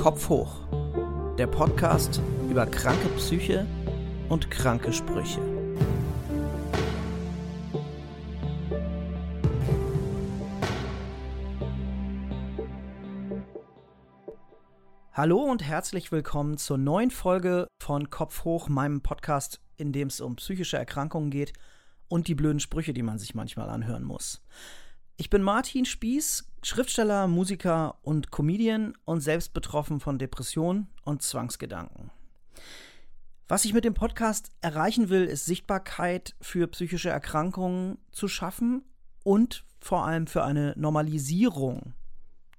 Kopf hoch. Der Podcast über kranke Psyche und kranke Sprüche. Hallo und herzlich willkommen zur neuen Folge von Kopf hoch, meinem Podcast, in dem es um psychische Erkrankungen geht und die blöden Sprüche, die man sich manchmal anhören muss. Ich bin Martin Spieß, Schriftsteller, Musiker und Comedian und selbst betroffen von Depressionen und Zwangsgedanken. Was ich mit dem Podcast erreichen will, ist Sichtbarkeit für psychische Erkrankungen zu schaffen und vor allem für eine Normalisierung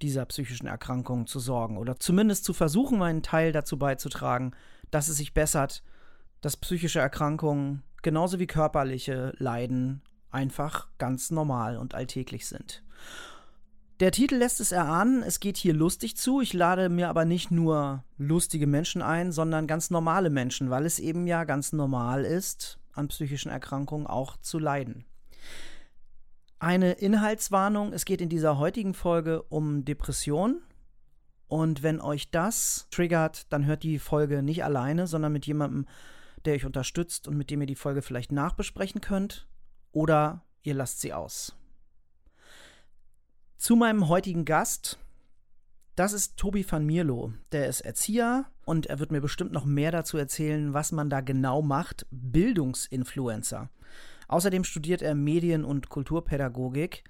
dieser psychischen Erkrankungen zu sorgen oder zumindest zu versuchen, meinen Teil dazu beizutragen, dass es sich bessert, dass psychische Erkrankungen genauso wie körperliche Leiden einfach ganz normal und alltäglich sind. Der Titel lässt es erahnen, es geht hier lustig zu. Ich lade mir aber nicht nur lustige Menschen ein, sondern ganz normale Menschen, weil es eben ja ganz normal ist, an psychischen Erkrankungen auch zu leiden. Eine Inhaltswarnung, es geht in dieser heutigen Folge um Depression. Und wenn euch das triggert, dann hört die Folge nicht alleine, sondern mit jemandem, der euch unterstützt und mit dem ihr die Folge vielleicht nachbesprechen könnt oder ihr lasst sie aus. Zu meinem heutigen Gast. Das ist Tobi van Mierlo. Der ist Erzieher und er wird mir bestimmt noch mehr dazu erzählen, was man da genau macht. Bildungsinfluencer. Außerdem studiert er Medien- und Kulturpädagogik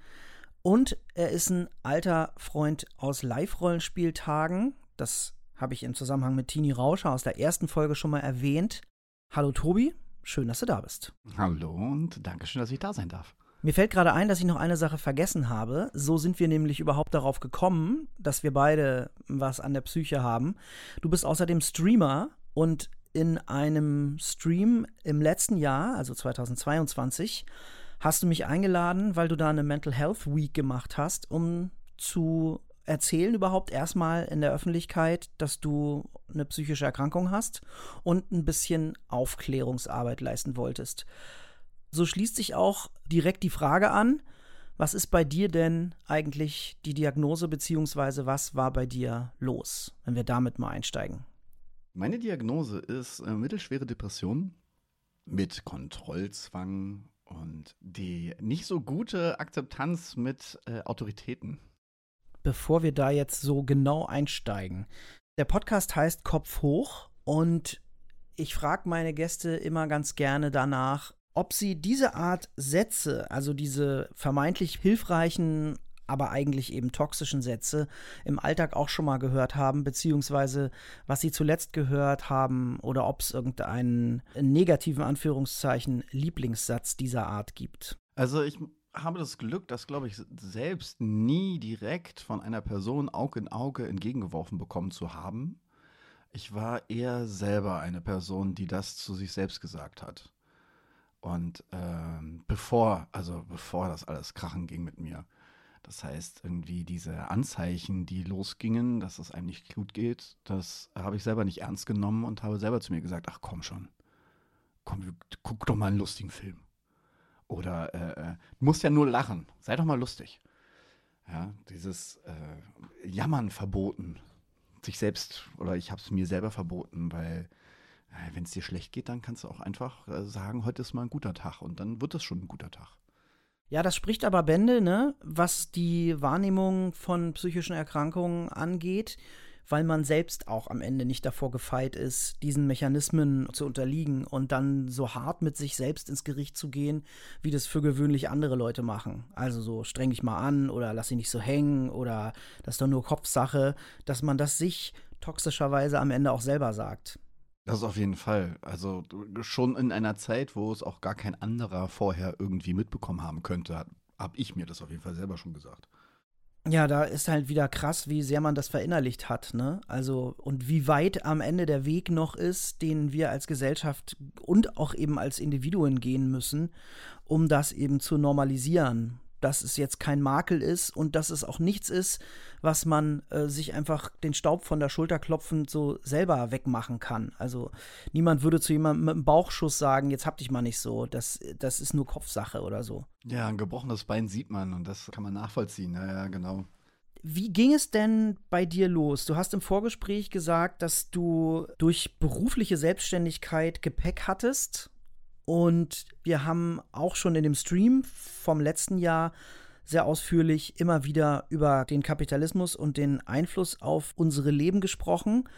und er ist ein alter Freund aus Live-Rollenspieltagen. Das habe ich im Zusammenhang mit Tini Rauscher aus der ersten Folge schon mal erwähnt. Hallo Tobi. Schön, dass du da bist. Hallo und danke schön, dass ich da sein darf. Mir fällt gerade ein, dass ich noch eine Sache vergessen habe. So sind wir nämlich überhaupt darauf gekommen, dass wir beide was an der Psyche haben. Du bist außerdem Streamer und in einem Stream im letzten Jahr, also 2022, hast du mich eingeladen, weil du da eine Mental Health Week gemacht hast, um zu erzählen überhaupt erstmal in der Öffentlichkeit, dass du eine psychische Erkrankung hast und ein bisschen Aufklärungsarbeit leisten wolltest. So schließt sich auch direkt die Frage an, was ist bei dir denn eigentlich die Diagnose beziehungsweise was war bei dir los, wenn wir damit mal einsteigen? Meine Diagnose ist äh, mittelschwere Depression mit Kontrollzwang und die nicht so gute Akzeptanz mit äh, Autoritäten bevor wir da jetzt so genau einsteigen. Der Podcast heißt Kopf hoch und ich frage meine Gäste immer ganz gerne danach, ob sie diese Art Sätze, also diese vermeintlich hilfreichen, aber eigentlich eben toxischen Sätze im Alltag auch schon mal gehört haben, beziehungsweise was sie zuletzt gehört haben oder ob es irgendeinen negativen Anführungszeichen Lieblingssatz dieser Art gibt. Also ich habe das Glück, das, glaube ich, selbst nie direkt von einer Person Auge in Auge entgegengeworfen bekommen zu haben. Ich war eher selber eine Person, die das zu sich selbst gesagt hat. Und ähm, bevor, also bevor das alles krachen ging mit mir. Das heißt, irgendwie diese Anzeichen, die losgingen, dass es einem nicht gut geht, das habe ich selber nicht ernst genommen und habe selber zu mir gesagt, ach komm schon, komm, guck doch mal einen lustigen Film. Oder äh, äh, du musst ja nur lachen. Sei doch mal lustig. Ja, dieses äh, Jammern verboten. Sich selbst, oder ich habe es mir selber verboten, weil wenn es dir schlecht geht, dann kannst du auch einfach äh, sagen, heute ist mal ein guter Tag und dann wird es schon ein guter Tag. Ja, das spricht aber Bände, ne, was die Wahrnehmung von psychischen Erkrankungen angeht weil man selbst auch am Ende nicht davor gefeit ist, diesen Mechanismen zu unterliegen und dann so hart mit sich selbst ins Gericht zu gehen, wie das für gewöhnlich andere Leute machen. Also so streng dich mal an oder lass dich nicht so hängen oder das ist doch nur Kopfsache, dass man das sich toxischerweise am Ende auch selber sagt. Das auf jeden Fall. Also schon in einer Zeit, wo es auch gar kein anderer vorher irgendwie mitbekommen haben könnte, habe ich mir das auf jeden Fall selber schon gesagt. Ja, da ist halt wieder krass, wie sehr man das verinnerlicht hat, ne? Also, und wie weit am Ende der Weg noch ist, den wir als Gesellschaft und auch eben als Individuen gehen müssen, um das eben zu normalisieren dass es jetzt kein Makel ist und dass es auch nichts ist, was man äh, sich einfach den Staub von der Schulter klopfend so selber wegmachen kann. Also niemand würde zu jemandem mit einem Bauchschuss sagen, jetzt hab dich mal nicht so, das, das ist nur Kopfsache oder so. Ja, ein gebrochenes Bein sieht man und das kann man nachvollziehen, ja, ja genau. Wie ging es denn bei dir los? Du hast im Vorgespräch gesagt, dass du durch berufliche Selbstständigkeit Gepäck hattest. Und wir haben auch schon in dem Stream vom letzten Jahr sehr ausführlich immer wieder über den Kapitalismus und den Einfluss auf unsere Leben gesprochen.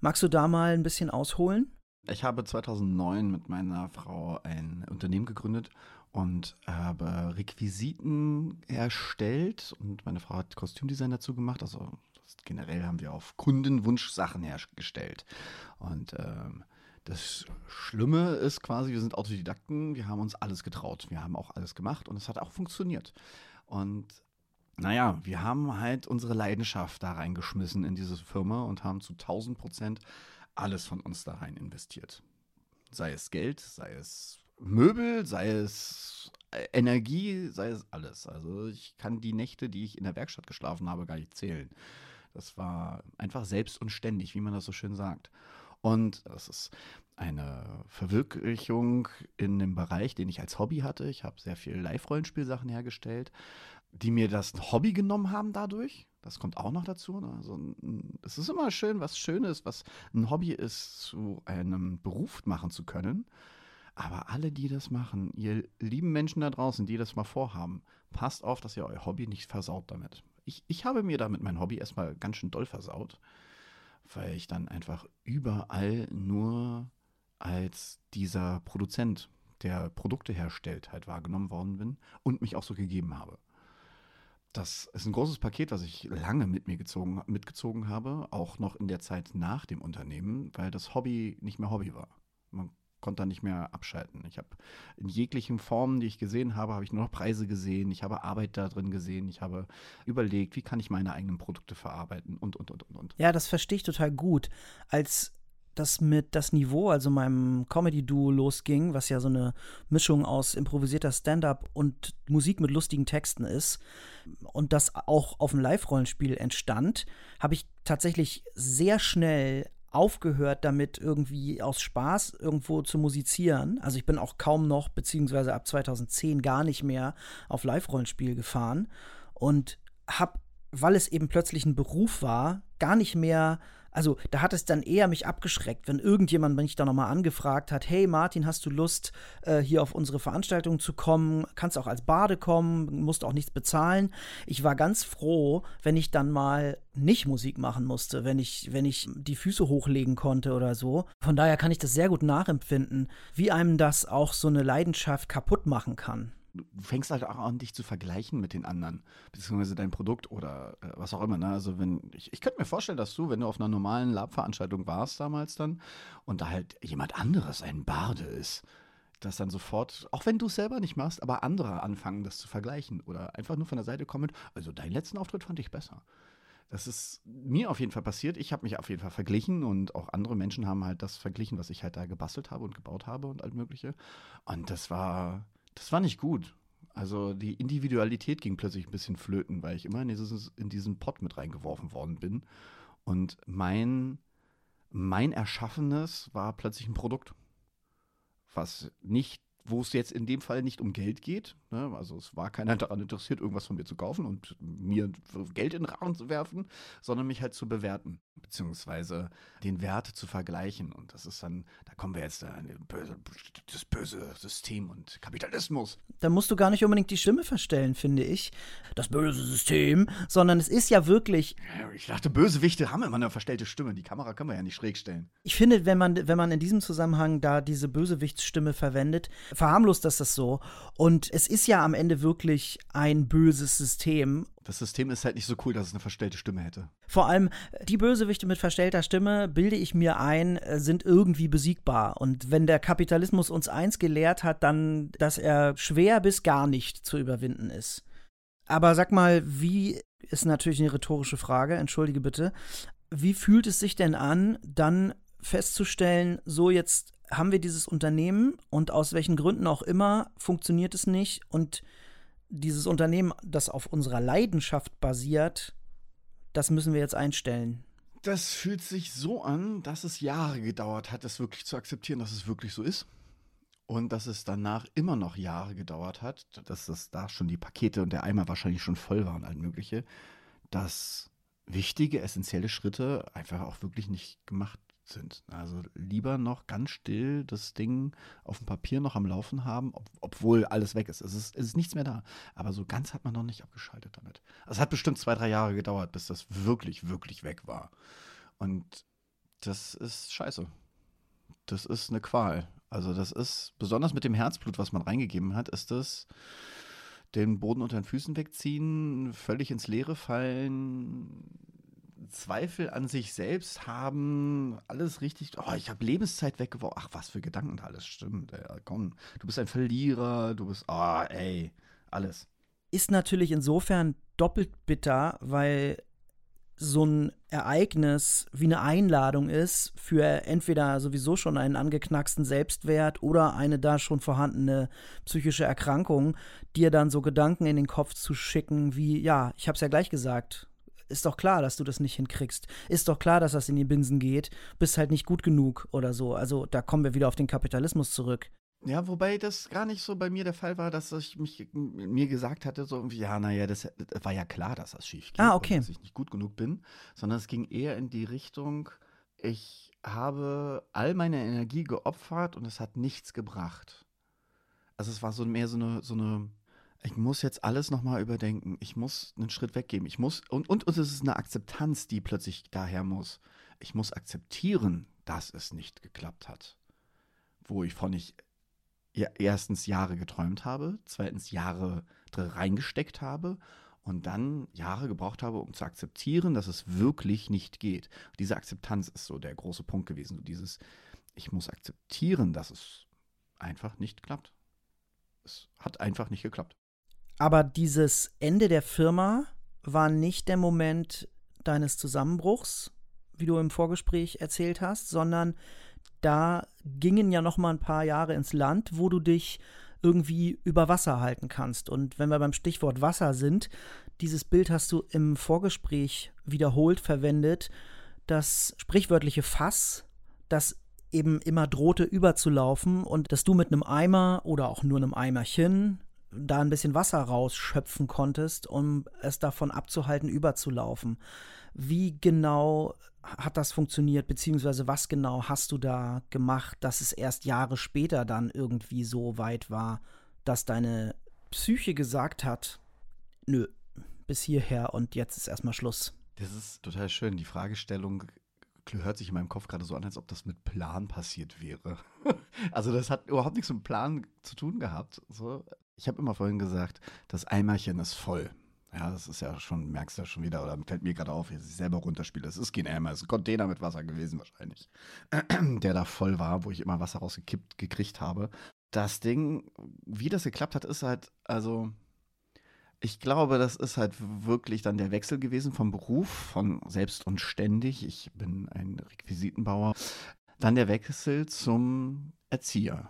Magst du da mal ein bisschen ausholen? Ich habe 2009 mit meiner Frau ein Unternehmen gegründet und habe Requisiten erstellt und meine Frau hat Kostümdesign dazu gemacht. Also generell haben wir auf Kundenwunsch Sachen hergestellt. Und ähm, das Schlimme ist quasi, wir sind Autodidakten, wir haben uns alles getraut, wir haben auch alles gemacht und es hat auch funktioniert. Und naja, wir haben halt unsere Leidenschaft da reingeschmissen in diese Firma und haben zu 1000 Prozent alles von uns da rein investiert. Sei es Geld, sei es Möbel, sei es äh, Energie, sei es alles. Also ich kann die Nächte, die ich in der Werkstatt geschlafen habe, gar nicht zählen. Das war einfach selbst und ständig, wie man das so schön sagt. Und das ist eine Verwirklichung in dem Bereich, den ich als Hobby hatte. Ich habe sehr viel Live-Rollenspielsachen hergestellt, die mir das Hobby genommen haben dadurch. Das kommt auch noch dazu. Ne? Also, es ist immer schön, was Schönes, was ein Hobby ist, zu einem Beruf machen zu können. Aber alle, die das machen, ihr lieben Menschen da draußen, die das mal vorhaben, passt auf, dass ihr euer Hobby nicht versaut damit. Ich, ich habe mir damit mein Hobby erstmal ganz schön doll versaut, weil ich dann einfach überall nur als dieser Produzent, der Produkte herstellt, halt wahrgenommen worden bin und mich auch so gegeben habe. Das ist ein großes Paket, was ich lange mit mir gezogen, mitgezogen habe, auch noch in der Zeit nach dem Unternehmen, weil das Hobby nicht mehr Hobby war. Man konnte da nicht mehr abschalten. Ich habe in jeglichen Formen, die ich gesehen habe, habe ich nur noch Preise gesehen. Ich habe Arbeit da drin gesehen. Ich habe überlegt, wie kann ich meine eigenen Produkte verarbeiten und, und, und, und, und. Ja, das verstehe ich total gut. Als das mit das Niveau, also meinem Comedy-Duo losging, was ja so eine Mischung aus improvisierter Stand-up und Musik mit lustigen Texten ist, und das auch auf dem Live-Rollenspiel entstand, habe ich tatsächlich sehr schnell aufgehört damit, irgendwie aus Spaß irgendwo zu musizieren. Also ich bin auch kaum noch, beziehungsweise ab 2010 gar nicht mehr auf Live-Rollenspiel gefahren und habe, weil es eben plötzlich ein Beruf war, gar nicht mehr also da hat es dann eher mich abgeschreckt, wenn irgendjemand mich da nochmal angefragt hat, hey Martin, hast du Lust, äh, hier auf unsere Veranstaltung zu kommen? Kannst auch als Bade kommen, musst auch nichts bezahlen. Ich war ganz froh, wenn ich dann mal nicht Musik machen musste, wenn ich, wenn ich die Füße hochlegen konnte oder so. Von daher kann ich das sehr gut nachempfinden, wie einem das auch so eine Leidenschaft kaputt machen kann du fängst halt auch an, dich zu vergleichen mit den anderen, beziehungsweise dein Produkt oder äh, was auch immer. Ne? Also wenn, ich, ich könnte mir vorstellen, dass du, wenn du auf einer normalen Lab-Veranstaltung warst damals dann und da halt jemand anderes ein Barde ist, dass dann sofort, auch wenn du es selber nicht machst, aber andere anfangen, das zu vergleichen oder einfach nur von der Seite kommen, also deinen letzten Auftritt fand ich besser. Das ist mir auf jeden Fall passiert. Ich habe mich auf jeden Fall verglichen und auch andere Menschen haben halt das verglichen, was ich halt da gebastelt habe und gebaut habe und all mögliche. Und das war, das war nicht gut. Also die Individualität ging plötzlich ein bisschen flöten, weil ich immer in, dieses, in diesen Pott mit reingeworfen worden bin. Und mein, mein Erschaffenes war plötzlich ein Produkt, was nicht wo es jetzt in dem Fall nicht um Geld geht. Ne? Also es war keiner daran interessiert, irgendwas von mir zu kaufen und mir Geld in den Rahmen zu werfen, sondern mich halt zu bewerten, beziehungsweise den Wert zu vergleichen. Und das ist dann, da kommen wir jetzt an das böse System und Kapitalismus. Da musst du gar nicht unbedingt die Stimme verstellen, finde ich. Das böse System, sondern es ist ja wirklich. Ich dachte, Bösewichte haben immer eine verstellte Stimme. Die Kamera können wir ja nicht schräg stellen. Ich finde, wenn man, wenn man in diesem Zusammenhang da diese Bösewichtsstimme verwendet, verharmlost das das so. Und es ist ja am Ende wirklich ein böses System. Das System ist halt nicht so cool, dass es eine verstellte Stimme hätte. Vor allem die Bösewichte mit verstellter Stimme, bilde ich mir ein, äh, sind irgendwie besiegbar. Und wenn der Kapitalismus uns eins gelehrt hat, dann, dass er schwer bis gar nicht zu überwinden ist. Aber sag mal, wie ist natürlich eine rhetorische Frage, entschuldige bitte. Wie fühlt es sich denn an, dann festzustellen, so jetzt haben wir dieses Unternehmen und aus welchen Gründen auch immer funktioniert es nicht und dieses Unternehmen, das auf unserer Leidenschaft basiert, das müssen wir jetzt einstellen. Das fühlt sich so an, dass es Jahre gedauert hat, das wirklich zu akzeptieren, dass es wirklich so ist. Und dass es danach immer noch Jahre gedauert hat, dass das da schon die Pakete und der Eimer wahrscheinlich schon voll waren, all mögliche, dass wichtige, essentielle Schritte einfach auch wirklich nicht gemacht sind. Also lieber noch ganz still das Ding auf dem Papier noch am Laufen haben, ob, obwohl alles weg ist. Es, ist. es ist nichts mehr da. Aber so ganz hat man noch nicht abgeschaltet damit. Es hat bestimmt zwei, drei Jahre gedauert, bis das wirklich, wirklich weg war. Und das ist scheiße. Das ist eine Qual. Also das ist, besonders mit dem Herzblut, was man reingegeben hat, ist das den Boden unter den Füßen wegziehen, völlig ins Leere fallen, Zweifel an sich selbst haben, alles richtig, oh, ich habe Lebenszeit weggeworfen. Ach, was für Gedanken alles stimmt. Ey, komm, du bist ein Verlierer, du bist, oh, ey, alles. Ist natürlich insofern doppelt bitter, weil so ein Ereignis wie eine Einladung ist für entweder sowieso schon einen angeknacksten Selbstwert oder eine da schon vorhandene psychische Erkrankung, dir dann so Gedanken in den Kopf zu schicken wie, ja, ich hab's ja gleich gesagt, ist doch klar, dass du das nicht hinkriegst. Ist doch klar, dass das in die Binsen geht. Bist halt nicht gut genug oder so. Also da kommen wir wieder auf den Kapitalismus zurück. Ja, wobei das gar nicht so bei mir der Fall war, dass ich mich mir gesagt hatte, so irgendwie, ja, naja, das, das war ja klar, dass das schief geht. Ah, okay. dass ich nicht gut genug bin, sondern es ging eher in die Richtung, ich habe all meine Energie geopfert und es hat nichts gebracht. Also es war so mehr so eine, so eine ich muss jetzt alles nochmal überdenken. Ich muss einen Schritt weggeben. Ich muss, und, und, und es ist eine Akzeptanz, die plötzlich daher muss. Ich muss akzeptieren, dass es nicht geklappt hat. Wo ich von ich erstens Jahre geträumt habe, zweitens Jahre reingesteckt habe und dann Jahre gebraucht habe, um zu akzeptieren, dass es wirklich nicht geht. Diese Akzeptanz ist so der große Punkt gewesen. So dieses, ich muss akzeptieren, dass es einfach nicht klappt. Es hat einfach nicht geklappt. Aber dieses Ende der Firma war nicht der Moment deines Zusammenbruchs, wie du im Vorgespräch erzählt hast, sondern da gingen ja noch mal ein paar Jahre ins Land, wo du dich irgendwie über Wasser halten kannst. Und wenn wir beim Stichwort Wasser sind, dieses Bild hast du im Vorgespräch wiederholt verwendet, das sprichwörtliche Fass, das eben immer drohte überzulaufen und dass du mit einem Eimer oder auch nur einem Eimerchen da ein bisschen Wasser rausschöpfen konntest, um es davon abzuhalten, überzulaufen. Wie genau hat das funktioniert, beziehungsweise was genau hast du da gemacht, dass es erst Jahre später dann irgendwie so weit war, dass deine Psyche gesagt hat, nö, bis hierher und jetzt ist erstmal Schluss. Das ist total schön. Die Fragestellung hört sich in meinem Kopf gerade so an, als ob das mit Plan passiert wäre. also das hat überhaupt nichts mit Plan zu tun gehabt. So, ich habe immer vorhin gesagt, das Eimerchen ist voll. Ja, das ist ja schon, merkst du ja schon wieder, oder fällt mir gerade auf, dass ich selber runterspiele. Es ist kein Eimer, es ist ein Container mit Wasser gewesen wahrscheinlich, der da voll war, wo ich immer Wasser rausgekippt gekriegt habe. Das Ding, wie das geklappt hat, ist halt, also, ich glaube, das ist halt wirklich dann der Wechsel gewesen vom Beruf, von selbst und ständig. Ich bin ein Requisitenbauer. Dann der Wechsel zum Erzieher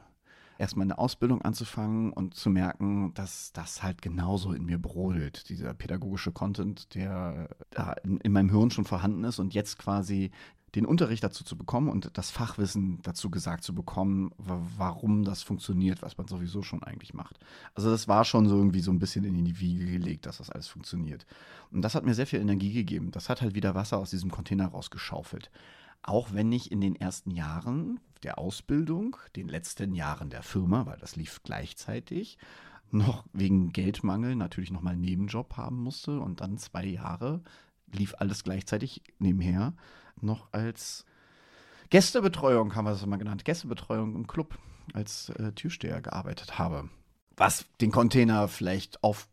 erstmal eine Ausbildung anzufangen und zu merken, dass das halt genauso in mir brodelt. Dieser pädagogische Content, der da in, in meinem Hirn schon vorhanden ist und jetzt quasi den Unterricht dazu zu bekommen und das Fachwissen dazu gesagt zu bekommen, warum das funktioniert, was man sowieso schon eigentlich macht. Also das war schon so irgendwie so ein bisschen in die Wiege gelegt, dass das alles funktioniert. Und das hat mir sehr viel Energie gegeben. Das hat halt wieder Wasser aus diesem Container rausgeschaufelt. Auch wenn ich in den ersten Jahren der Ausbildung, den letzten Jahren der Firma, weil das lief gleichzeitig, noch wegen Geldmangel natürlich nochmal einen Nebenjob haben musste und dann zwei Jahre lief alles gleichzeitig nebenher noch als Gästebetreuung, haben wir das immer genannt, Gästebetreuung im Club als äh, Türsteher gearbeitet habe. Was den Container vielleicht auf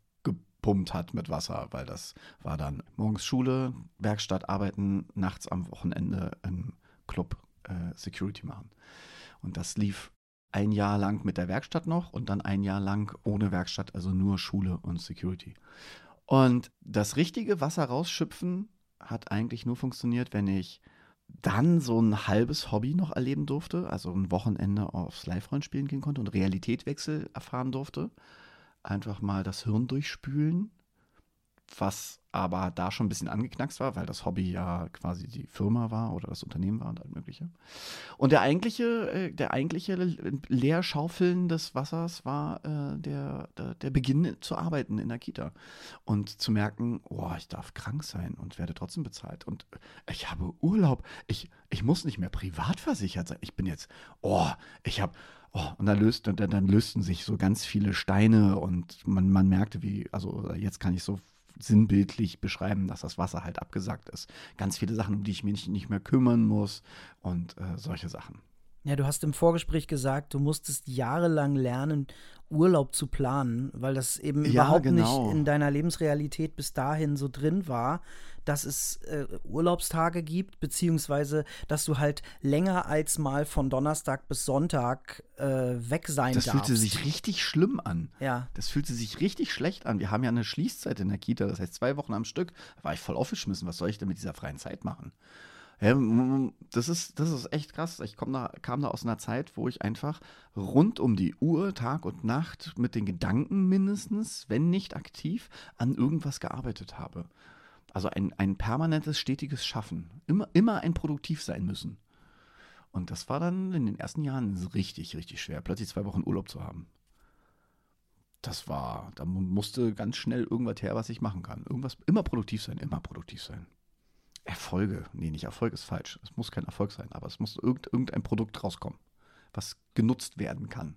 gepumpt hat mit Wasser, weil das war dann morgens Schule, Werkstatt arbeiten, nachts am Wochenende im Club äh, Security machen. Und das lief ein Jahr lang mit der Werkstatt noch und dann ein Jahr lang ohne Werkstatt, also nur Schule und Security. Und das richtige Wasser rausschöpfen hat eigentlich nur funktioniert, wenn ich dann so ein halbes Hobby noch erleben durfte, also ein Wochenende aufs Live-Rollen spielen gehen konnte und Realitätwechsel erfahren durfte einfach mal das Hirn durchspülen. was aber da schon ein bisschen angeknackst war, weil das Hobby ja quasi die Firma war oder das Unternehmen war und all mögliche. Und der eigentliche, äh, der eigentliche Leerschaufeln des Wassers war äh, der, der, der, Beginn zu arbeiten in der Kita und zu merken, oh, ich darf krank sein und werde trotzdem bezahlt und ich habe Urlaub, ich, ich muss nicht mehr privat versichert sein, ich bin jetzt, oh, ich habe Oh, und dann, löst, dann, dann lösten sich so ganz viele Steine und man, man merkte, wie, also jetzt kann ich so sinnbildlich beschreiben, dass das Wasser halt abgesackt ist. Ganz viele Sachen, um die ich mich nicht mehr kümmern muss und äh, solche Sachen. Ja, du hast im Vorgespräch gesagt, du musstest jahrelang lernen, Urlaub zu planen, weil das eben ja, überhaupt genau. nicht in deiner Lebensrealität bis dahin so drin war, dass es äh, Urlaubstage gibt, beziehungsweise dass du halt länger als mal von Donnerstag bis Sonntag äh, weg sein das darfst. Das fühlte sich richtig schlimm an. Ja. Das fühlte sich richtig schlecht an. Wir haben ja eine Schließzeit in der Kita, das heißt zwei Wochen am Stück. Da war ich voll aufgeschmissen. Was soll ich denn mit dieser freien Zeit machen? Das ist, das ist echt krass. Ich da, kam da aus einer Zeit, wo ich einfach rund um die Uhr, Tag und Nacht, mit den Gedanken mindestens, wenn nicht aktiv, an irgendwas gearbeitet habe. Also ein, ein permanentes, stetiges Schaffen. Immer, immer ein Produktiv sein müssen. Und das war dann in den ersten Jahren richtig, richtig schwer, plötzlich zwei Wochen Urlaub zu haben. Das war, da musste ganz schnell irgendwas her, was ich machen kann. Irgendwas, immer produktiv sein, immer produktiv sein. Erfolge. Nee, nicht Erfolg ist falsch. Es muss kein Erfolg sein, aber es muss irgendein Produkt rauskommen, was genutzt werden kann.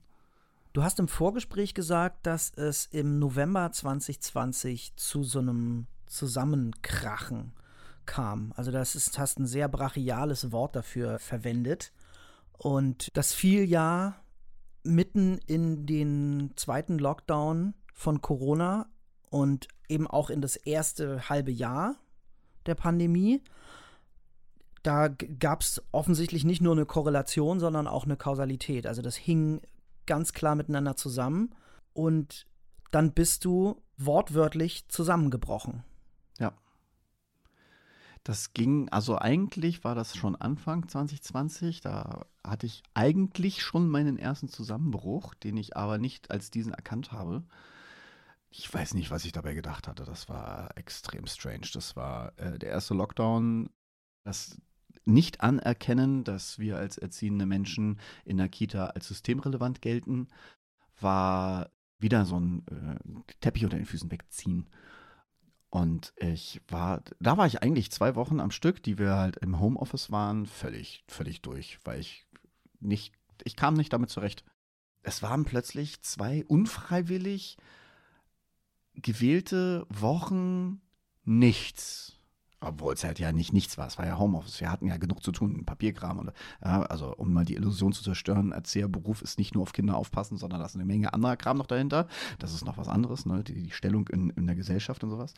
Du hast im Vorgespräch gesagt, dass es im November 2020 zu so einem Zusammenkrachen kam. Also das ist, hast ein sehr brachiales Wort dafür verwendet. Und das fiel ja mitten in den zweiten Lockdown von Corona und eben auch in das erste halbe Jahr der Pandemie. Da gab es offensichtlich nicht nur eine Korrelation, sondern auch eine Kausalität. Also das hing ganz klar miteinander zusammen. Und dann bist du wortwörtlich zusammengebrochen. Ja. Das ging, also eigentlich war das schon Anfang 2020. Da hatte ich eigentlich schon meinen ersten Zusammenbruch, den ich aber nicht als diesen erkannt habe. Ich weiß nicht, was ich dabei gedacht hatte. Das war extrem strange. Das war äh, der erste Lockdown. Das nicht anerkennen, dass wir als erziehende Menschen in der Kita als systemrelevant gelten, war wieder so ein äh, Teppich unter den Füßen wegziehen. Und ich war, da war ich eigentlich zwei Wochen am Stück, die wir halt im Homeoffice waren, völlig, völlig durch, weil ich nicht, ich kam nicht damit zurecht. Es waren plötzlich zwei unfreiwillig gewählte Wochen nichts. Obwohl es halt ja nicht nichts war, es war ja Homeoffice. Wir hatten ja genug zu tun, Papierkram. Und, ja, also, um mal die Illusion zu zerstören, Erzieherberuf ist nicht nur auf Kinder aufpassen, sondern da ist eine Menge anderer Kram noch dahinter. Das ist noch was anderes, ne? die, die Stellung in, in der Gesellschaft und sowas.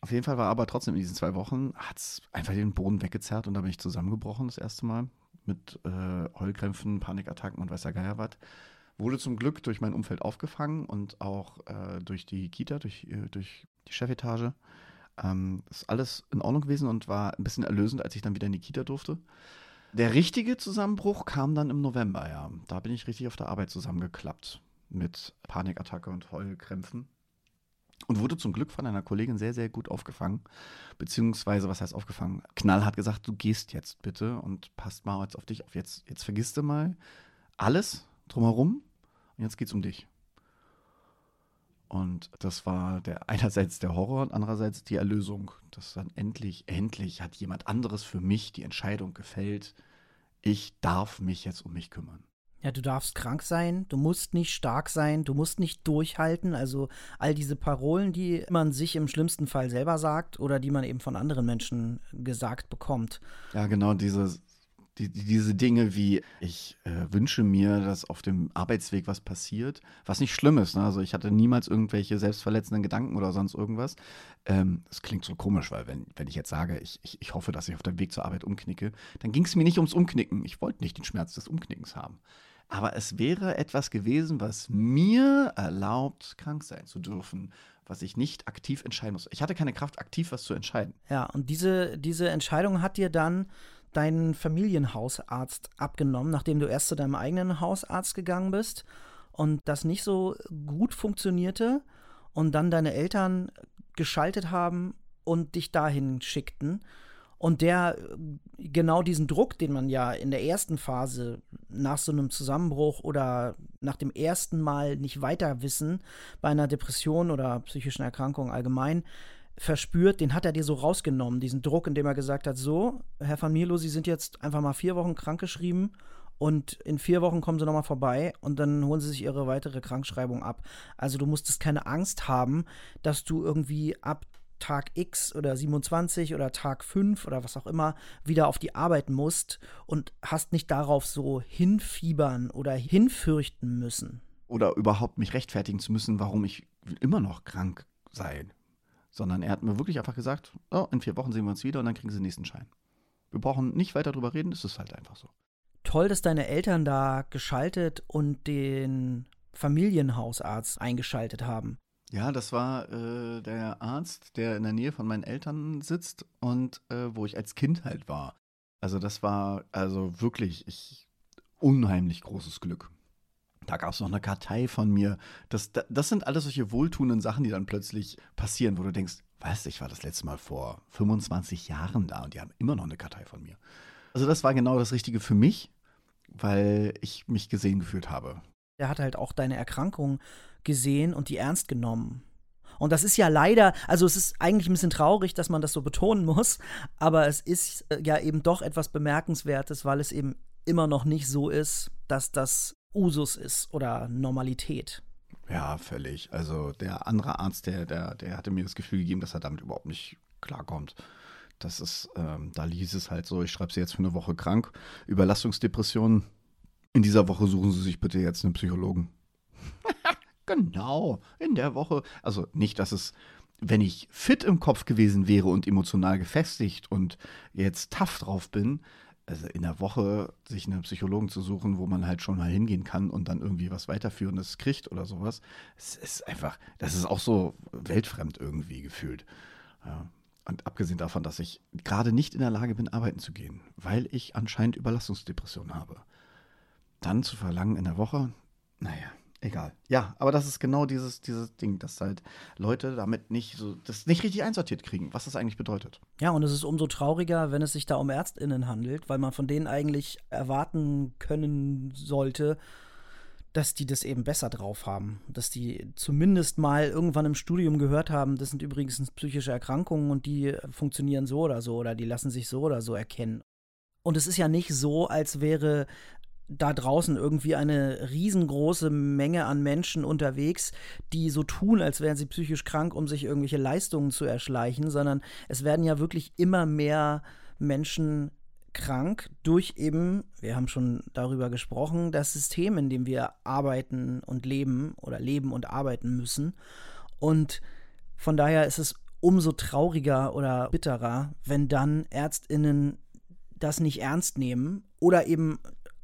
Auf jeden Fall war aber trotzdem in diesen zwei Wochen, hat es einfach den Boden weggezerrt und da bin ich zusammengebrochen das erste Mal mit äh, Heulkrämpfen, Panikattacken und weiß der Geier was. Wurde zum Glück durch mein Umfeld aufgefangen und auch äh, durch die Kita, durch, äh, durch die Chefetage. Ähm, ist alles in Ordnung gewesen und war ein bisschen erlösend, als ich dann wieder in die Kita durfte. Der richtige Zusammenbruch kam dann im November, ja. Da bin ich richtig auf der Arbeit zusammengeklappt mit Panikattacke und Heulkrämpfen. Und wurde zum Glück von einer Kollegin sehr, sehr gut aufgefangen. Beziehungsweise, was heißt aufgefangen? Knall hat gesagt, du gehst jetzt bitte und passt mal jetzt auf dich auf. Jetzt, jetzt vergisst du mal alles drumherum jetzt geht's um dich. Und das war der einerseits der Horror und andererseits die Erlösung. Dass dann endlich, endlich hat jemand anderes für mich die Entscheidung gefällt. Ich darf mich jetzt um mich kümmern. Ja, du darfst krank sein, du musst nicht stark sein, du musst nicht durchhalten. Also all diese Parolen, die man sich im schlimmsten Fall selber sagt oder die man eben von anderen Menschen gesagt bekommt. Ja, genau, diese die, diese Dinge wie, ich äh, wünsche mir, dass auf dem Arbeitsweg was passiert, was nicht schlimm ist. Ne? Also ich hatte niemals irgendwelche selbstverletzenden Gedanken oder sonst irgendwas. Ähm, das klingt so komisch, weil wenn, wenn ich jetzt sage, ich, ich, ich hoffe, dass ich auf dem Weg zur Arbeit umknicke, dann ging es mir nicht ums Umknicken. Ich wollte nicht den Schmerz des Umknickens haben. Aber es wäre etwas gewesen, was mir erlaubt, krank sein zu dürfen, was ich nicht aktiv entscheiden muss. Ich hatte keine Kraft, aktiv was zu entscheiden. Ja, und diese, diese Entscheidung hat dir dann deinen Familienhausarzt abgenommen, nachdem du erst zu deinem eigenen Hausarzt gegangen bist und das nicht so gut funktionierte und dann deine Eltern geschaltet haben und dich dahin schickten. Und der äh, genau diesen Druck, den man ja in der ersten Phase nach so einem Zusammenbruch oder nach dem ersten Mal nicht weiter wissen, bei einer Depression oder psychischen Erkrankung allgemein, verspürt, den hat er dir so rausgenommen, diesen Druck, indem er gesagt hat, so, Herr van Mierlo, Sie sind jetzt einfach mal vier Wochen krankgeschrieben und in vier Wochen kommen Sie nochmal vorbei und dann holen Sie sich Ihre weitere Krankschreibung ab. Also du musstest keine Angst haben, dass du irgendwie ab Tag X oder 27 oder Tag 5 oder was auch immer wieder auf die Arbeit musst und hast nicht darauf so hinfiebern oder hinfürchten müssen. Oder überhaupt mich rechtfertigen zu müssen, warum ich immer noch krank sei. Sondern er hat mir wirklich einfach gesagt, oh, in vier Wochen sehen wir uns wieder und dann kriegen Sie den nächsten Schein. Wir brauchen nicht weiter drüber reden, es ist halt einfach so. Toll, dass deine Eltern da geschaltet und den Familienhausarzt eingeschaltet haben. Ja, das war äh, der Arzt, der in der Nähe von meinen Eltern sitzt und äh, wo ich als Kind halt war. Also das war also wirklich ich, unheimlich großes Glück. Da gab es noch eine Kartei von mir. Das, das sind alles solche wohltuenden Sachen, die dann plötzlich passieren, wo du denkst, weißt ich war das letzte Mal vor 25 Jahren da und die haben immer noch eine Kartei von mir. Also das war genau das Richtige für mich, weil ich mich gesehen gefühlt habe. Er hat halt auch deine Erkrankung gesehen und die ernst genommen. Und das ist ja leider, also es ist eigentlich ein bisschen traurig, dass man das so betonen muss, aber es ist äh, ja eben doch etwas Bemerkenswertes, weil es eben immer noch nicht so ist, dass das Usus ist oder Normalität. Ja, völlig. Also der andere Arzt, der, der, der hatte mir das Gefühl gegeben, dass er damit überhaupt nicht klarkommt. Das ist, ähm, da ließ es halt so, ich schreibe sie jetzt für eine Woche krank. Überlastungsdepression. In dieser Woche suchen Sie sich bitte jetzt einen Psychologen. Genau, in der Woche. Also nicht, dass es, wenn ich fit im Kopf gewesen wäre und emotional gefestigt und jetzt tough drauf bin, also in der Woche sich einen Psychologen zu suchen, wo man halt schon mal hingehen kann und dann irgendwie was weiterführendes kriegt oder sowas, es ist einfach, das ist auch so weltfremd irgendwie gefühlt. Ja. Und abgesehen davon, dass ich gerade nicht in der Lage bin, arbeiten zu gehen, weil ich anscheinend Überlastungsdepression habe. Dann zu verlangen in der Woche, naja, Egal. Ja, aber das ist genau dieses, dieses Ding, dass halt Leute damit nicht so, das nicht richtig einsortiert kriegen, was das eigentlich bedeutet. Ja, und es ist umso trauriger, wenn es sich da um ÄrztInnen handelt, weil man von denen eigentlich erwarten können sollte, dass die das eben besser drauf haben. Dass die zumindest mal irgendwann im Studium gehört haben, das sind übrigens psychische Erkrankungen und die funktionieren so oder so oder die lassen sich so oder so erkennen. Und es ist ja nicht so, als wäre da draußen irgendwie eine riesengroße Menge an Menschen unterwegs, die so tun, als wären sie psychisch krank, um sich irgendwelche Leistungen zu erschleichen, sondern es werden ja wirklich immer mehr Menschen krank durch eben, wir haben schon darüber gesprochen, das System, in dem wir arbeiten und leben oder leben und arbeiten müssen. Und von daher ist es umso trauriger oder bitterer, wenn dann Ärztinnen das nicht ernst nehmen oder eben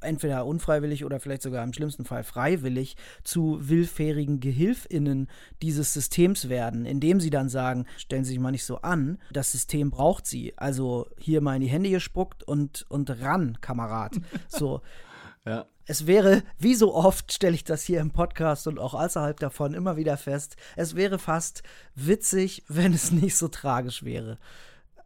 entweder unfreiwillig oder vielleicht sogar im schlimmsten Fall freiwillig zu willfährigen Gehilfinnen dieses Systems werden, indem sie dann sagen, stellen Sie sich mal nicht so an, das System braucht sie. Also hier mal in die Hände gespuckt und, und ran, Kamerad. So. ja. Es wäre, wie so oft stelle ich das hier im Podcast und auch außerhalb davon immer wieder fest, es wäre fast witzig, wenn es nicht so tragisch wäre.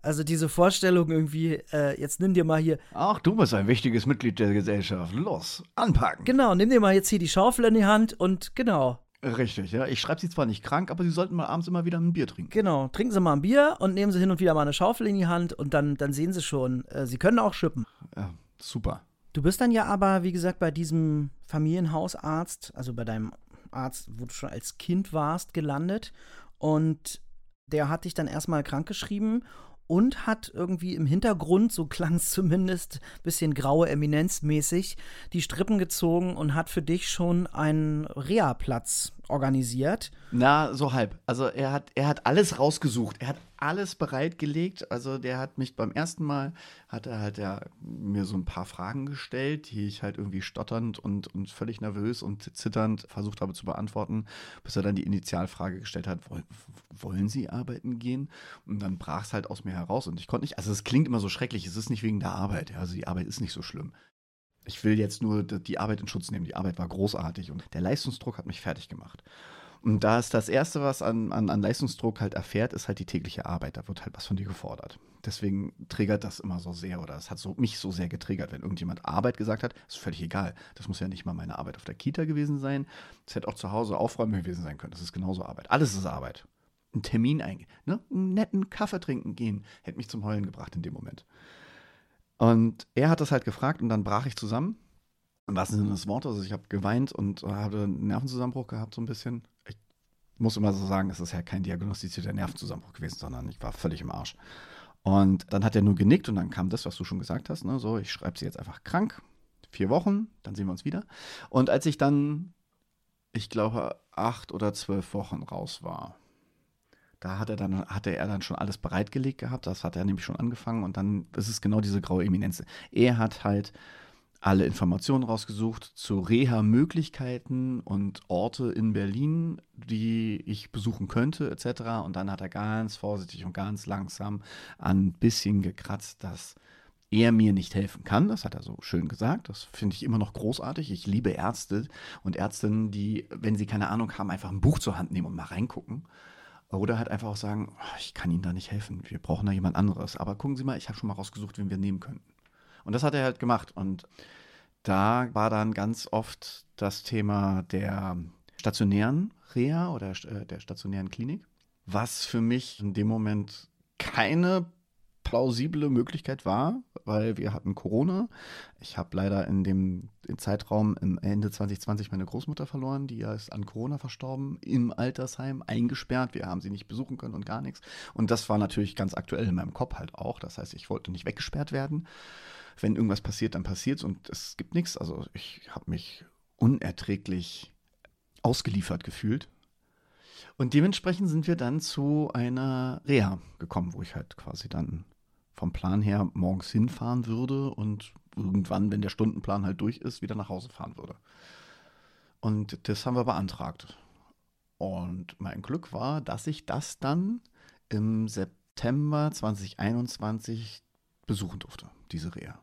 Also diese Vorstellung irgendwie, äh, jetzt nimm dir mal hier. Ach, du bist ein wichtiges Mitglied der Gesellschaft. Los, anpacken. Genau, nimm dir mal jetzt hier die Schaufel in die Hand und genau. Richtig, ja. Ich schreibe sie zwar nicht krank, aber sie sollten mal abends immer wieder ein Bier trinken. Genau, trinken sie mal ein Bier und nehmen sie hin und wieder mal eine Schaufel in die Hand und dann, dann sehen sie schon, äh, sie können auch schippen. Ja, super. Du bist dann ja aber, wie gesagt, bei diesem Familienhausarzt, also bei deinem Arzt, wo du schon als Kind warst, gelandet und der hat dich dann erstmal krankgeschrieben und hat irgendwie im Hintergrund, so klang es zumindest, bisschen graue Eminenzmäßig, die Strippen gezogen und hat für dich schon einen Reha-Platz organisiert. Na, so halb. Also er hat, er hat alles rausgesucht. Er hat alles bereitgelegt. Also der hat mich beim ersten Mal, hat er halt ja mir so ein paar Fragen gestellt, die ich halt irgendwie stotternd und, und völlig nervös und zitternd versucht habe zu beantworten, bis er dann die Initialfrage gestellt hat, wollen Sie arbeiten gehen? Und dann brach es halt aus mir heraus und ich konnte nicht, also es klingt immer so schrecklich, es ist nicht wegen der Arbeit, also die Arbeit ist nicht so schlimm. Ich will jetzt nur die Arbeit in Schutz nehmen. Die Arbeit war großartig und der Leistungsdruck hat mich fertig gemacht. Und da ist das Erste, was an, an, an Leistungsdruck halt erfährt, ist halt die tägliche Arbeit. Da wird halt was von dir gefordert. Deswegen triggert das immer so sehr oder es hat so, mich so sehr getriggert, wenn irgendjemand Arbeit gesagt hat, ist völlig egal. Das muss ja nicht mal meine Arbeit auf der Kita gewesen sein. Es hätte auch zu Hause aufräumen gewesen sein können. Das ist genauso Arbeit. Alles ist Arbeit. Ein Termin eingehen, ne? einen netten Kaffee trinken gehen, hätte mich zum Heulen gebracht in dem Moment. Und er hat das halt gefragt und dann brach ich zusammen. Im wahrsten Sinne des Wortes. Also ich habe geweint und habe einen Nervenzusammenbruch gehabt, so ein bisschen. Ich muss immer so sagen, es ist ja kein diagnostizierter Nervenzusammenbruch gewesen, sondern ich war völlig im Arsch. Und dann hat er nur genickt und dann kam das, was du schon gesagt hast. Ne? So, ich schreibe sie jetzt einfach krank. Vier Wochen, dann sehen wir uns wieder. Und als ich dann, ich glaube, acht oder zwölf Wochen raus war, da hat er dann, hatte er dann schon alles bereitgelegt gehabt. Das hat er nämlich schon angefangen und dann ist es genau diese graue Eminenz. Er hat halt alle Informationen rausgesucht zu Reha-Möglichkeiten und Orte in Berlin, die ich besuchen könnte, etc. Und dann hat er ganz vorsichtig und ganz langsam ein bisschen gekratzt, dass er mir nicht helfen kann. Das hat er so schön gesagt. Das finde ich immer noch großartig. Ich liebe Ärzte und Ärztinnen, die, wenn sie keine Ahnung haben, einfach ein Buch zur Hand nehmen und mal reingucken. Oder halt einfach auch sagen, oh, ich kann Ihnen da nicht helfen. Wir brauchen da jemand anderes. Aber gucken Sie mal, ich habe schon mal rausgesucht, wen wir nehmen könnten. Und das hat er halt gemacht. Und da war dann ganz oft das Thema der stationären Reha oder äh, der stationären Klinik, was für mich in dem Moment keine plausible Möglichkeit war, weil wir hatten Corona. Ich habe leider in dem Zeitraum im Ende 2020 meine Großmutter verloren, die ist an Corona verstorben, im Altersheim eingesperrt. Wir haben sie nicht besuchen können und gar nichts. Und das war natürlich ganz aktuell in meinem Kopf halt auch. Das heißt, ich wollte nicht weggesperrt werden. Wenn irgendwas passiert, dann passiert es und es gibt nichts. Also ich habe mich unerträglich ausgeliefert gefühlt. Und dementsprechend sind wir dann zu einer Reha gekommen, wo ich halt quasi dann vom Plan her morgens hinfahren würde und irgendwann, wenn der Stundenplan halt durch ist, wieder nach Hause fahren würde. Und das haben wir beantragt. Und mein Glück war, dass ich das dann im September 2021 besuchen durfte, diese Reha.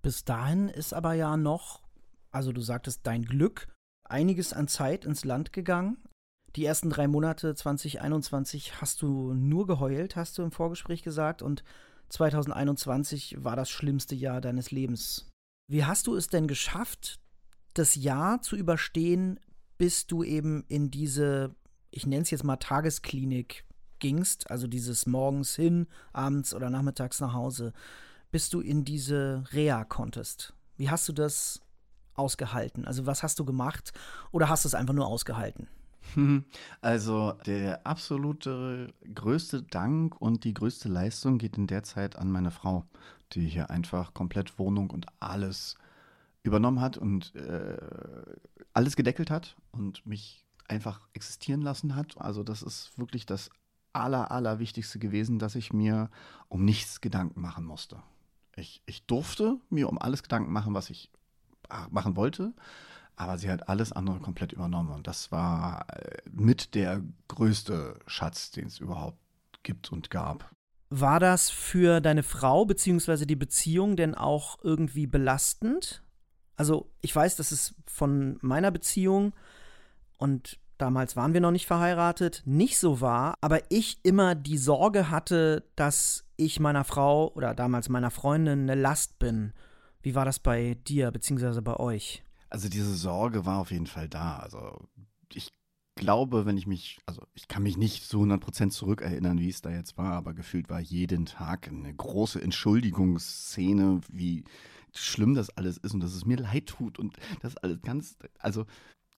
Bis dahin ist aber ja noch, also du sagtest dein Glück, einiges an Zeit ins Land gegangen. Die ersten drei Monate 2021 hast du nur geheult, hast du im Vorgespräch gesagt, und 2021 war das schlimmste Jahr deines Lebens. Wie hast du es denn geschafft, das Jahr zu überstehen, bis du eben in diese, ich nenne es jetzt mal Tagesklinik gingst, also dieses morgens hin, abends oder nachmittags nach Hause, bis du in diese Reha konntest? Wie hast du das ausgehalten? Also was hast du gemacht oder hast du es einfach nur ausgehalten? Also der absolute größte Dank und die größte Leistung geht in der Zeit an meine Frau, die hier einfach komplett Wohnung und alles übernommen hat und äh, alles gedeckelt hat und mich einfach existieren lassen hat. Also das ist wirklich das aller, allerwichtigste gewesen, dass ich mir um nichts Gedanken machen musste. Ich, ich durfte mir um alles Gedanken machen, was ich ah, machen wollte. Aber sie hat alles andere komplett übernommen. Und das war äh, mit der größte Schatz, den es überhaupt gibt und gab. War das für deine Frau bzw. die Beziehung denn auch irgendwie belastend? Also ich weiß, dass es von meiner Beziehung und damals waren wir noch nicht verheiratet, nicht so war, aber ich immer die Sorge hatte, dass ich meiner Frau oder damals meiner Freundin eine Last bin. Wie war das bei dir bzw. bei euch? Also diese Sorge war auf jeden Fall da. Also ich glaube, wenn ich mich, also ich kann mich nicht zu 100% zurückerinnern, wie es da jetzt war, aber gefühlt war jeden Tag eine große Entschuldigungsszene, wie schlimm das alles ist und dass es mir leid tut und das alles ganz, also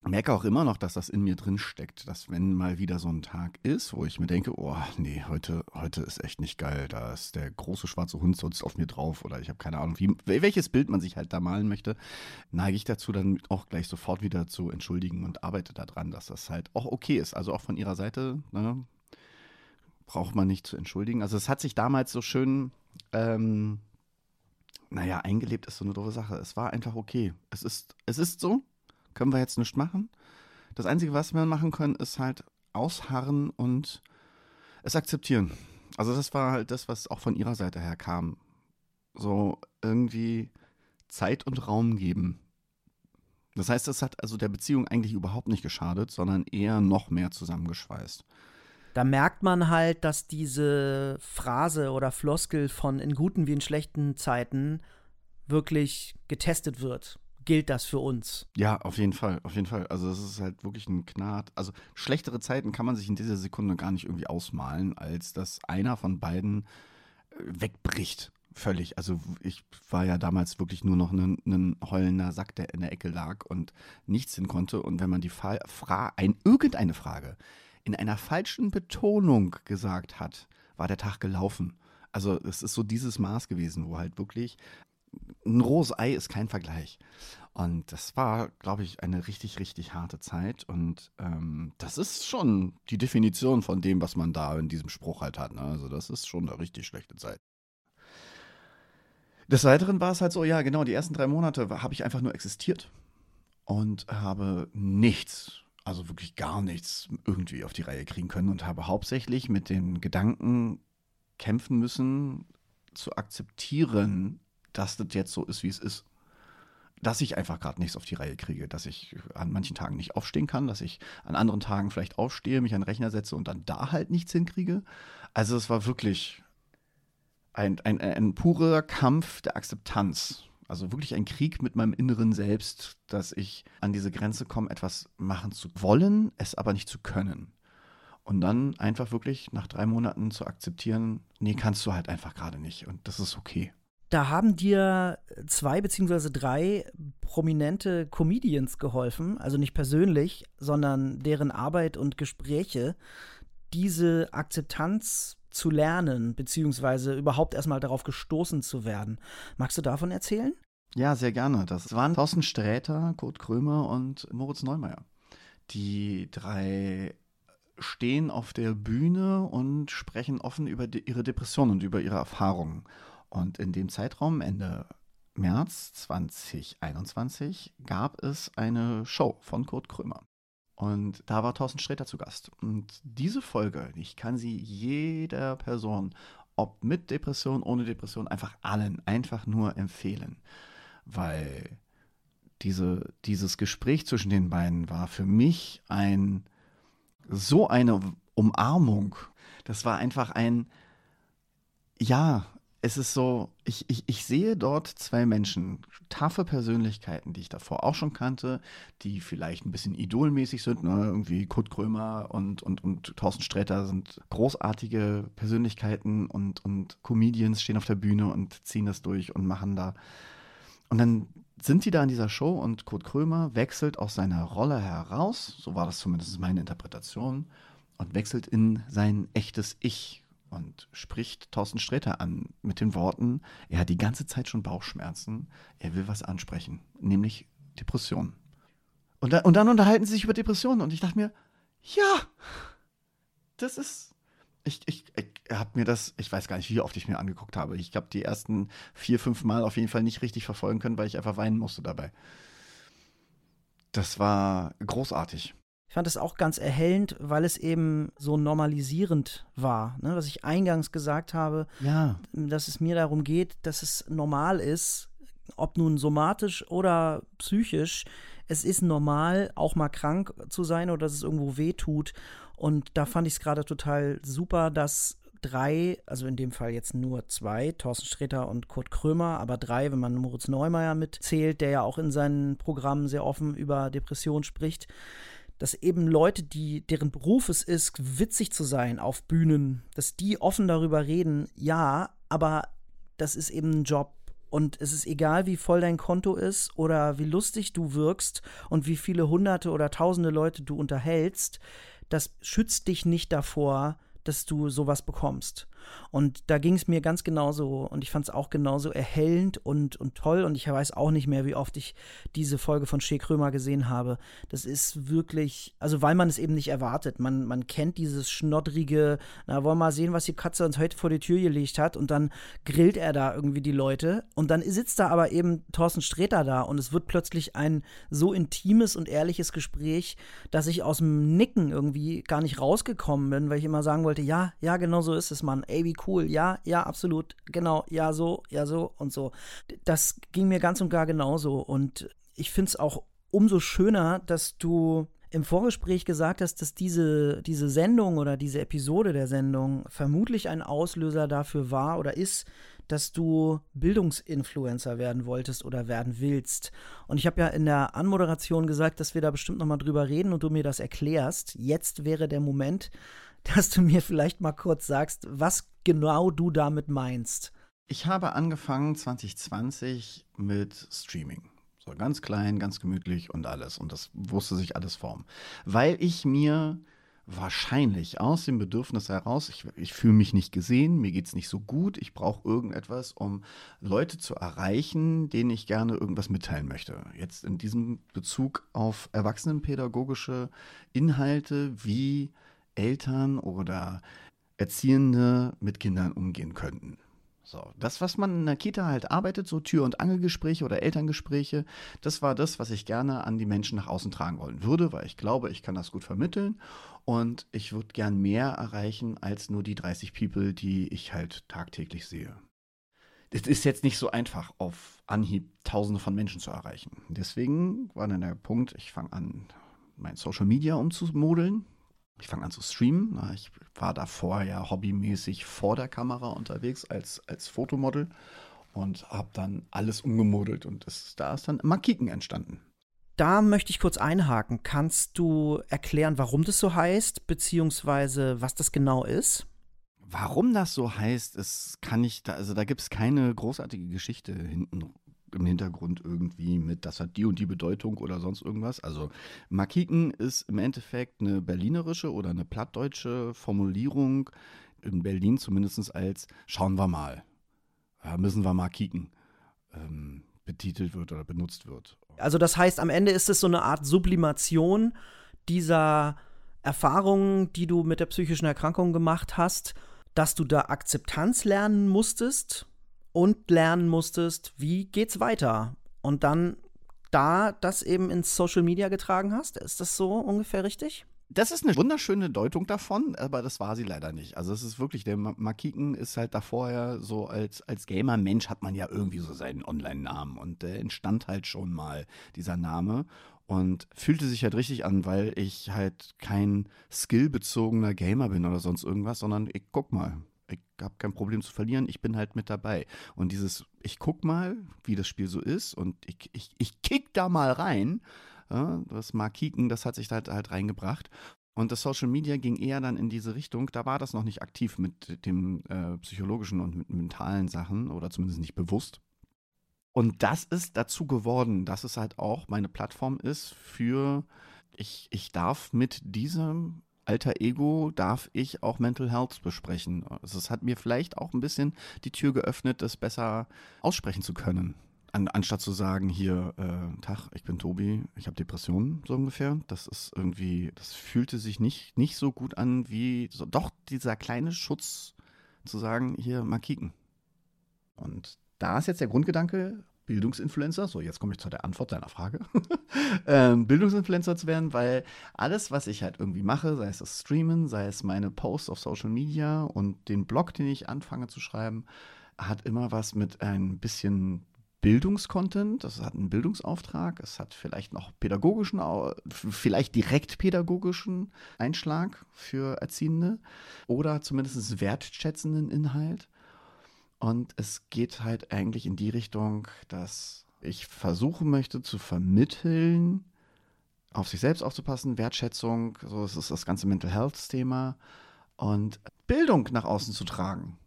merke auch immer noch, dass das in mir drin steckt, dass wenn mal wieder so ein Tag ist, wo ich mir denke, oh nee, heute, heute ist echt nicht geil, da ist der große schwarze Hund sonst auf mir drauf oder ich habe keine Ahnung, wie, welches Bild man sich halt da malen möchte, neige ich dazu dann auch gleich sofort wieder zu entschuldigen und arbeite daran, dass das halt auch okay ist. Also auch von ihrer Seite, ne, braucht man nicht zu entschuldigen. Also es hat sich damals so schön, ähm, naja, eingelebt ist so eine doofe Sache. Es war einfach okay. Es ist, es ist so, können wir jetzt nicht machen. Das Einzige, was wir machen können, ist halt ausharren und es akzeptieren. Also das war halt das, was auch von ihrer Seite her kam. So irgendwie Zeit und Raum geben. Das heißt, es hat also der Beziehung eigentlich überhaupt nicht geschadet, sondern eher noch mehr zusammengeschweißt. Da merkt man halt, dass diese Phrase oder Floskel von in guten wie in schlechten Zeiten wirklich getestet wird. Gilt das für uns? Ja, auf jeden Fall, auf jeden Fall. Also es ist halt wirklich ein Knat. Also schlechtere Zeiten kann man sich in dieser Sekunde gar nicht irgendwie ausmalen, als dass einer von beiden äh, wegbricht. Völlig. Also ich war ja damals wirklich nur noch ein, ein heulender Sack, der in der Ecke lag und nichts hin konnte. Und wenn man die Fa Fra ein, irgendeine Frage in einer falschen Betonung gesagt hat, war der Tag gelaufen. Also es ist so dieses Maß gewesen, wo halt wirklich ein rohes Ei ist kein Vergleich. Und das war, glaube ich, eine richtig, richtig harte Zeit. Und ähm, das ist schon die Definition von dem, was man da in diesem Spruch halt hat. Ne? Also das ist schon eine richtig schlechte Zeit. Des Weiteren war es halt so, ja, genau, die ersten drei Monate habe ich einfach nur existiert und habe nichts, also wirklich gar nichts irgendwie auf die Reihe kriegen können und habe hauptsächlich mit den Gedanken kämpfen müssen, zu akzeptieren, dass das jetzt so ist, wie es ist. Dass ich einfach gerade nichts auf die Reihe kriege, dass ich an manchen Tagen nicht aufstehen kann, dass ich an anderen Tagen vielleicht aufstehe, mich an den Rechner setze und dann da halt nichts hinkriege. Also es war wirklich ein, ein, ein purer Kampf der Akzeptanz. Also wirklich ein Krieg mit meinem inneren Selbst, dass ich an diese Grenze komme, etwas machen zu wollen, es aber nicht zu können. Und dann einfach wirklich nach drei Monaten zu akzeptieren, nee, kannst du halt einfach gerade nicht. Und das ist okay. Da haben dir zwei beziehungsweise drei prominente Comedians geholfen, also nicht persönlich, sondern deren Arbeit und Gespräche, diese Akzeptanz zu lernen, beziehungsweise überhaupt erstmal darauf gestoßen zu werden. Magst du davon erzählen? Ja, sehr gerne. Das waren Thorsten Sträter, Kurt Krömer und Moritz Neumeier. Die drei stehen auf der Bühne und sprechen offen über ihre Depression und über ihre Erfahrungen. Und in dem Zeitraum, Ende März 2021, gab es eine Show von Kurt Krömer. Und da war Thorsten Sträter zu Gast. Und diese Folge, ich kann sie jeder Person, ob mit Depression, ohne Depression, einfach allen einfach nur empfehlen. Weil diese, dieses Gespräch zwischen den beiden war für mich ein so eine Umarmung. Das war einfach ein, ja, es ist so, ich, ich, ich sehe dort zwei Menschen, taffe Persönlichkeiten, die ich davor auch schon kannte, die vielleicht ein bisschen idolmäßig sind. Ne? Irgendwie Kurt Krömer und, und, und Thorsten Sträter sind großartige Persönlichkeiten und, und Comedians stehen auf der Bühne und ziehen das durch und machen da. Und dann sind die da in dieser Show und Kurt Krömer wechselt aus seiner Rolle heraus, so war das zumindest meine Interpretation, und wechselt in sein echtes Ich und spricht Thorsten Sträter an mit den Worten, er hat die ganze Zeit schon Bauchschmerzen, er will was ansprechen, nämlich Depressionen. Und, da, und dann unterhalten sie sich über Depressionen und ich dachte mir, ja, das ist. Ich, ich, ich habe mir das, ich weiß gar nicht, wie oft ich mir angeguckt habe. Ich habe die ersten vier, fünf Mal auf jeden Fall nicht richtig verfolgen können, weil ich einfach weinen musste dabei. Das war großartig. Ich fand es auch ganz erhellend, weil es eben so normalisierend war. Ne? Was ich eingangs gesagt habe, ja. dass es mir darum geht, dass es normal ist, ob nun somatisch oder psychisch, es ist normal, auch mal krank zu sein oder dass es irgendwo weh tut. Und da fand ich es gerade total super, dass drei, also in dem Fall jetzt nur zwei, Thorsten Sträter und Kurt Krömer, aber drei, wenn man Moritz Neumeier mitzählt, der ja auch in seinen Programmen sehr offen über Depressionen spricht, dass eben Leute, die deren Beruf es ist, witzig zu sein auf Bühnen, dass die offen darüber reden, ja, aber das ist eben ein Job. Und es ist egal, wie voll dein Konto ist oder wie lustig du wirkst und wie viele hunderte oder tausende Leute du unterhältst, das schützt dich nicht davor, dass du sowas bekommst. Und da ging es mir ganz genauso und ich fand es auch genauso erhellend und, und toll und ich weiß auch nicht mehr, wie oft ich diese Folge von Shea Krömer gesehen habe. Das ist wirklich, also weil man es eben nicht erwartet. Man, man kennt dieses schnoddrige, na, wollen wir mal sehen, was die Katze uns heute vor die Tür gelegt hat und dann grillt er da irgendwie die Leute und dann sitzt da aber eben Thorsten Sträter da und es wird plötzlich ein so intimes und ehrliches Gespräch, dass ich aus dem Nicken irgendwie gar nicht rausgekommen bin, weil ich immer sagen wollte, ja, ja, genau so ist es, Mann. Ey, wie cool, ja, ja, absolut, genau, ja, so, ja, so und so. Das ging mir ganz und gar genauso und ich finde es auch umso schöner, dass du im Vorgespräch gesagt hast, dass diese, diese Sendung oder diese Episode der Sendung vermutlich ein Auslöser dafür war oder ist, dass du Bildungsinfluencer werden wolltest oder werden willst. Und ich habe ja in der Anmoderation gesagt, dass wir da bestimmt nochmal drüber reden und du mir das erklärst. Jetzt wäre der Moment, dass du mir vielleicht mal kurz sagst, was genau du damit meinst. Ich habe angefangen 2020 mit Streaming. So ganz klein, ganz gemütlich und alles. Und das wusste sich alles formen. Weil ich mir wahrscheinlich aus dem Bedürfnis heraus, ich, ich fühle mich nicht gesehen, mir geht es nicht so gut, ich brauche irgendetwas, um Leute zu erreichen, denen ich gerne irgendwas mitteilen möchte. Jetzt in diesem Bezug auf erwachsenenpädagogische Inhalte, wie Eltern oder Erziehende mit Kindern umgehen könnten. So, das, was man in der Kita halt arbeitet, so Tür- und Angelgespräche oder Elterngespräche, das war das, was ich gerne an die Menschen nach außen tragen wollen würde, weil ich glaube, ich kann das gut vermitteln und ich würde gern mehr erreichen als nur die 30 People, die ich halt tagtäglich sehe. Es ist jetzt nicht so einfach, auf Anhieb Tausende von Menschen zu erreichen. Deswegen war dann der Punkt, ich fange an, mein Social Media umzumodeln, ich fange an zu streamen. Ich war davor ja hobbymäßig vor der Kamera unterwegs als, als Fotomodel und habe dann alles umgemodelt und das, da ist dann Makiken entstanden. Da möchte ich kurz einhaken. Kannst du erklären, warum das so heißt, beziehungsweise was das genau ist? Warum das so heißt, ist, kann ich da, also da gibt es keine großartige Geschichte hinten im Hintergrund irgendwie mit, das hat die und die Bedeutung oder sonst irgendwas. Also Makiken ist im Endeffekt eine berlinerische oder eine plattdeutsche Formulierung, in Berlin zumindest als schauen wir mal, ja, müssen wir mal kicken, ähm, betitelt wird oder benutzt wird. Also das heißt, am Ende ist es so eine Art Sublimation dieser Erfahrungen, die du mit der psychischen Erkrankung gemacht hast, dass du da Akzeptanz lernen musstest und lernen musstest, wie geht's weiter. Und dann da das eben ins Social Media getragen hast. Ist das so ungefähr richtig? Das ist eine wunderschöne Deutung davon, aber das war sie leider nicht. Also es ist wirklich, der Makiken ist halt davor ja so als, als Gamer-Mensch hat man ja irgendwie so seinen Online-Namen und der entstand halt schon mal, dieser Name. Und fühlte sich halt richtig an, weil ich halt kein skillbezogener Gamer bin oder sonst irgendwas, sondern ich guck mal, ich habe kein Problem zu verlieren, ich bin halt mit dabei. Und dieses, ich guck mal, wie das Spiel so ist und ich, ich, ich kick da mal rein, ja, das Markiken, das hat sich halt, halt reingebracht. Und das Social Media ging eher dann in diese Richtung, da war das noch nicht aktiv mit dem äh, psychologischen und mit mentalen Sachen oder zumindest nicht bewusst. Und das ist dazu geworden, dass es halt auch meine Plattform ist für, ich, ich darf mit diesem alter Ego darf ich auch Mental Health besprechen. Also es hat mir vielleicht auch ein bisschen die Tür geöffnet, das besser aussprechen zu können. An, anstatt zu sagen, hier, äh, Tag, ich bin Tobi, ich habe Depressionen, so ungefähr. Das ist irgendwie, das fühlte sich nicht, nicht so gut an wie, so, doch dieser kleine Schutz zu sagen, hier, mal kicken. Und da ist jetzt der Grundgedanke, Bildungsinfluencer, so jetzt komme ich zu der Antwort deiner Frage, ähm, Bildungsinfluencer zu werden, weil alles, was ich halt irgendwie mache, sei es das Streamen, sei es meine Posts auf Social Media und den Blog, den ich anfange zu schreiben, hat immer was mit ein bisschen Bildungskontent, das hat einen Bildungsauftrag, es hat vielleicht noch pädagogischen, vielleicht direkt pädagogischen Einschlag für Erziehende oder zumindest wertschätzenden Inhalt. Und es geht halt eigentlich in die Richtung, dass ich versuchen möchte zu vermitteln, auf sich selbst aufzupassen, Wertschätzung, so das ist das ganze Mental Health Thema und Bildung nach außen zu tragen.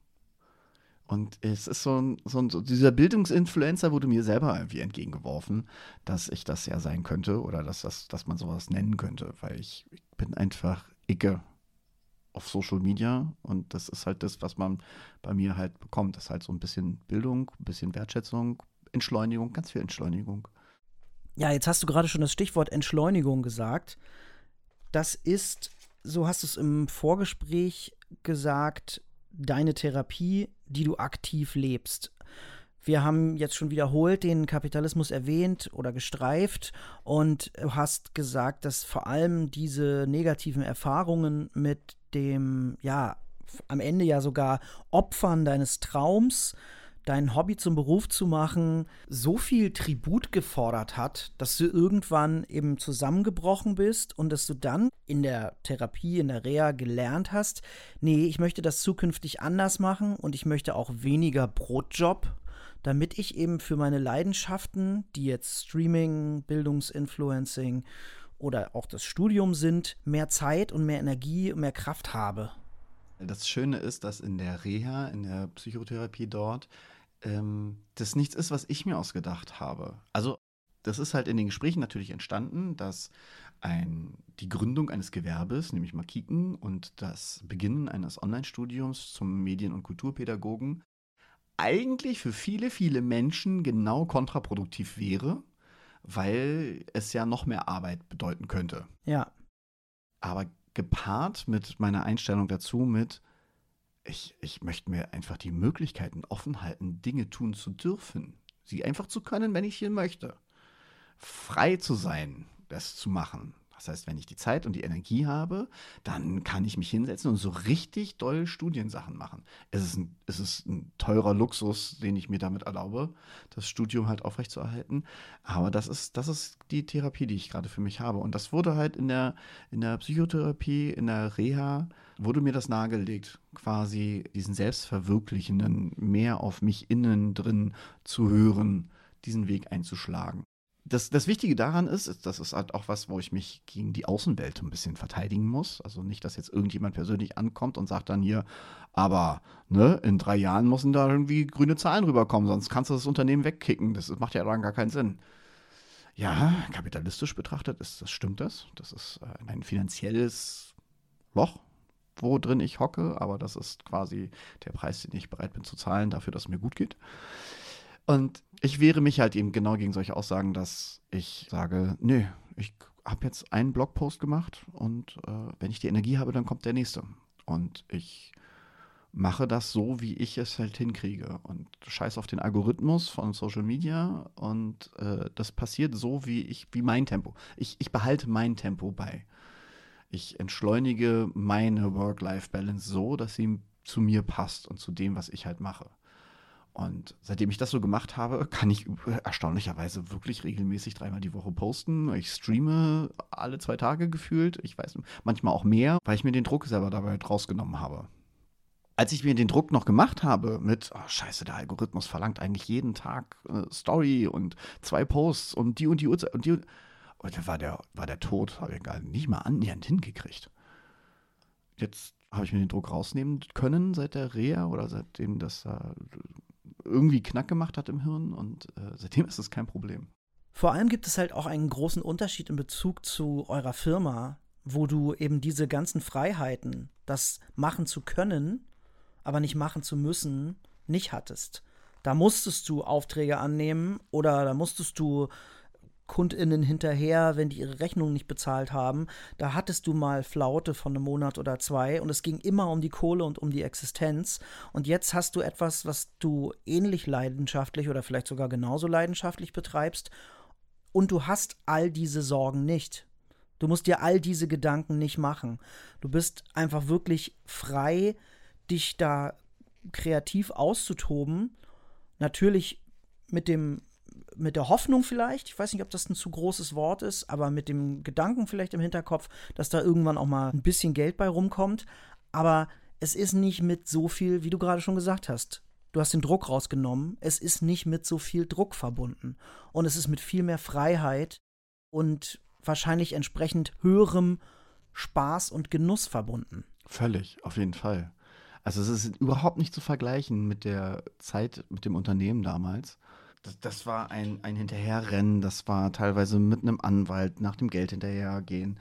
Und es ist so ein, so ein so dieser Bildungsinfluencer wurde mir selber irgendwie entgegengeworfen, dass ich das ja sein könnte oder dass, das, dass man sowas nennen könnte, weil ich, ich bin einfach Icke auf Social Media und das ist halt das, was man bei mir halt bekommt. Das ist halt so ein bisschen Bildung, ein bisschen Wertschätzung, Entschleunigung, ganz viel Entschleunigung. Ja, jetzt hast du gerade schon das Stichwort Entschleunigung gesagt. Das ist, so hast du es im Vorgespräch gesagt, deine Therapie, die du aktiv lebst. Wir haben jetzt schon wiederholt den Kapitalismus erwähnt oder gestreift und hast gesagt, dass vor allem diese negativen Erfahrungen mit dem, ja, am Ende ja sogar Opfern deines Traums dein Hobby zum Beruf zu machen, so viel Tribut gefordert hat, dass du irgendwann eben zusammengebrochen bist und dass du dann in der Therapie, in der Reha gelernt hast, nee, ich möchte das zukünftig anders machen und ich möchte auch weniger Brotjob, damit ich eben für meine Leidenschaften, die jetzt Streaming, Bildungsinfluencing oder auch das Studium sind, mehr Zeit und mehr Energie und mehr Kraft habe. Das Schöne ist, dass in der Reha, in der Psychotherapie dort, ähm, das nichts ist, was ich mir ausgedacht habe. Also das ist halt in den Gesprächen natürlich entstanden, dass ein, die Gründung eines Gewerbes, nämlich Makiken, und das Beginnen eines Online-Studiums zum Medien- und Kulturpädagogen eigentlich für viele, viele Menschen genau kontraproduktiv wäre, weil es ja noch mehr Arbeit bedeuten könnte. Ja. Aber gepaart mit meiner Einstellung dazu, mit ich, ich möchte mir einfach die Möglichkeiten offen halten, Dinge tun zu dürfen. Sie einfach zu können, wenn ich hier möchte. Frei zu sein, das zu machen. Das heißt, wenn ich die Zeit und die Energie habe, dann kann ich mich hinsetzen und so richtig doll Studiensachen machen. Es ist ein, es ist ein teurer Luxus, den ich mir damit erlaube, das Studium halt aufrechtzuerhalten. Aber das ist, das ist die Therapie, die ich gerade für mich habe. Und das wurde halt in der, in der Psychotherapie, in der Reha, wurde mir das nahegelegt, quasi diesen Selbstverwirklichenden mehr auf mich innen drin zu hören, diesen Weg einzuschlagen das, das Wichtige daran ist, das ist halt auch was, wo ich mich gegen die Außenwelt ein bisschen verteidigen muss. Also nicht, dass jetzt irgendjemand persönlich ankommt und sagt dann hier, aber ne, in drei Jahren müssen da irgendwie grüne Zahlen rüberkommen, sonst kannst du das Unternehmen wegkicken. Das macht ja dann gar keinen Sinn. Ja, kapitalistisch betrachtet ist das stimmt das. Das ist äh, ein finanzielles Loch, wo drin ich hocke, aber das ist quasi der Preis, den ich bereit bin zu zahlen dafür, dass es mir gut geht. Und ich wehre mich halt eben genau gegen solche Aussagen, dass ich sage, nö, ich habe jetzt einen Blogpost gemacht und äh, wenn ich die Energie habe, dann kommt der nächste. Und ich mache das so, wie ich es halt hinkriege. Und scheiß auf den Algorithmus von Social Media und äh, das passiert so, wie ich, wie mein Tempo. Ich, ich behalte mein Tempo bei. Ich entschleunige meine Work-Life-Balance so, dass sie zu mir passt und zu dem, was ich halt mache. Und seitdem ich das so gemacht habe, kann ich erstaunlicherweise wirklich regelmäßig dreimal die Woche posten. Ich streame alle zwei Tage gefühlt. Ich weiß manchmal auch mehr, weil ich mir den Druck selber dabei rausgenommen habe. Als ich mir den Druck noch gemacht habe mit, oh, scheiße, der Algorithmus verlangt eigentlich jeden Tag äh, Story und zwei Posts und die und die Uhrzeit und die. Und da war der, war der tot, habe ich gar nicht mal annähernd hingekriegt. Jetzt habe ich mir den Druck rausnehmen können seit der Reha oder seitdem das äh, irgendwie Knack gemacht hat im Hirn und äh, seitdem ist es kein Problem. Vor allem gibt es halt auch einen großen Unterschied in Bezug zu eurer Firma, wo du eben diese ganzen Freiheiten, das machen zu können, aber nicht machen zu müssen, nicht hattest. Da musstest du Aufträge annehmen oder da musstest du KundInnen hinterher, wenn die ihre Rechnung nicht bezahlt haben. Da hattest du mal Flaute von einem Monat oder zwei und es ging immer um die Kohle und um die Existenz. Und jetzt hast du etwas, was du ähnlich leidenschaftlich oder vielleicht sogar genauso leidenschaftlich betreibst und du hast all diese Sorgen nicht. Du musst dir all diese Gedanken nicht machen. Du bist einfach wirklich frei, dich da kreativ auszutoben. Natürlich mit dem mit der Hoffnung vielleicht, ich weiß nicht, ob das ein zu großes Wort ist, aber mit dem Gedanken vielleicht im Hinterkopf, dass da irgendwann auch mal ein bisschen Geld bei rumkommt. Aber es ist nicht mit so viel, wie du gerade schon gesagt hast. Du hast den Druck rausgenommen. Es ist nicht mit so viel Druck verbunden. Und es ist mit viel mehr Freiheit und wahrscheinlich entsprechend höherem Spaß und Genuss verbunden. Völlig, auf jeden Fall. Also es ist überhaupt nicht zu vergleichen mit der Zeit mit dem Unternehmen damals das, das war ein, ein Hinterherrennen, das war teilweise mit einem Anwalt nach dem Geld hinterhergehen.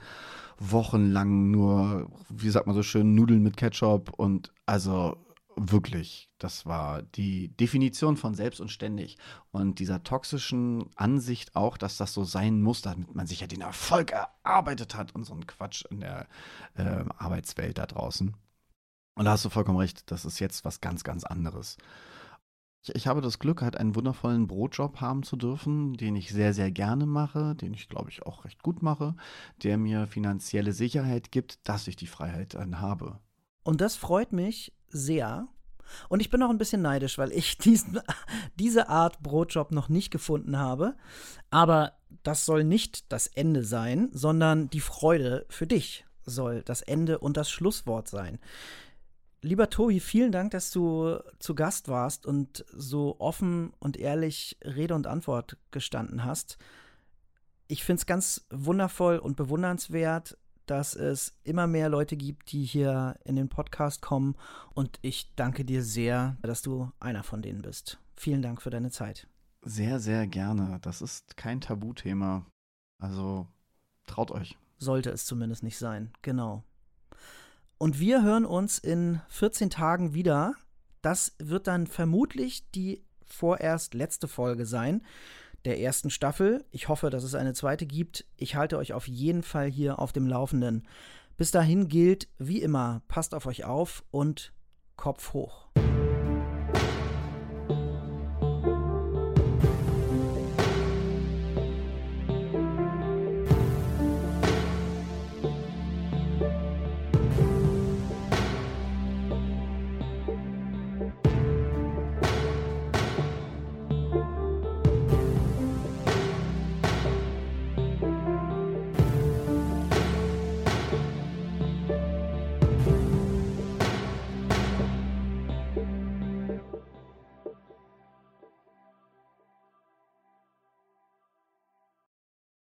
Wochenlang nur, wie sagt man so schön, Nudeln mit Ketchup und also wirklich, das war die Definition von selbst und ständig. Und dieser toxischen Ansicht auch, dass das so sein muss, damit man sich ja den Erfolg erarbeitet hat und so ein Quatsch in der äh, Arbeitswelt da draußen. Und da hast du vollkommen recht, das ist jetzt was ganz, ganz anderes. Ich, ich habe das Glück, halt einen wundervollen Brotjob haben zu dürfen, den ich sehr, sehr gerne mache, den ich, glaube ich, auch recht gut mache, der mir finanzielle Sicherheit gibt, dass ich die Freiheit dann habe. Und das freut mich sehr. Und ich bin auch ein bisschen neidisch, weil ich diesen, diese Art Brotjob noch nicht gefunden habe. Aber das soll nicht das Ende sein, sondern die Freude für dich soll das Ende und das Schlusswort sein. Lieber Tobi, vielen Dank, dass du zu Gast warst und so offen und ehrlich Rede und Antwort gestanden hast. Ich finde es ganz wundervoll und bewundernswert, dass es immer mehr Leute gibt, die hier in den Podcast kommen. Und ich danke dir sehr, dass du einer von denen bist. Vielen Dank für deine Zeit. Sehr, sehr gerne. Das ist kein Tabuthema. Also traut euch. Sollte es zumindest nicht sein. Genau. Und wir hören uns in 14 Tagen wieder. Das wird dann vermutlich die vorerst letzte Folge sein der ersten Staffel. Ich hoffe, dass es eine zweite gibt. Ich halte euch auf jeden Fall hier auf dem Laufenden. Bis dahin gilt, wie immer, passt auf euch auf und Kopf hoch.